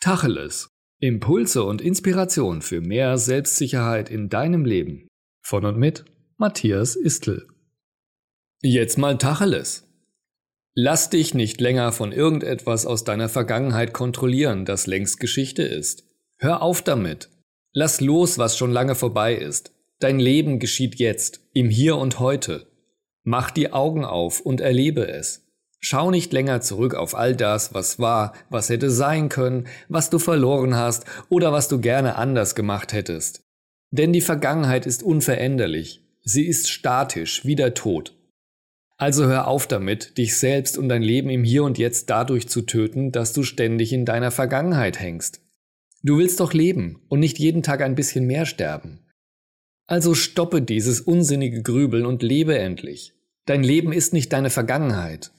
Tacheles. Impulse und Inspiration für mehr Selbstsicherheit in deinem Leben. Von und mit Matthias Istl. Jetzt mal Tacheles. Lass dich nicht länger von irgendetwas aus deiner Vergangenheit kontrollieren, das längst Geschichte ist. Hör auf damit. Lass los, was schon lange vorbei ist. Dein Leben geschieht jetzt, im Hier und heute. Mach die Augen auf und erlebe es. Schau nicht länger zurück auf all das, was war, was hätte sein können, was du verloren hast oder was du gerne anders gemacht hättest. Denn die Vergangenheit ist unveränderlich, sie ist statisch wie der Tod. Also hör auf damit, dich selbst und dein Leben im Hier und Jetzt dadurch zu töten, dass du ständig in deiner Vergangenheit hängst. Du willst doch leben und nicht jeden Tag ein bisschen mehr sterben. Also stoppe dieses unsinnige Grübeln und lebe endlich. Dein Leben ist nicht deine Vergangenheit.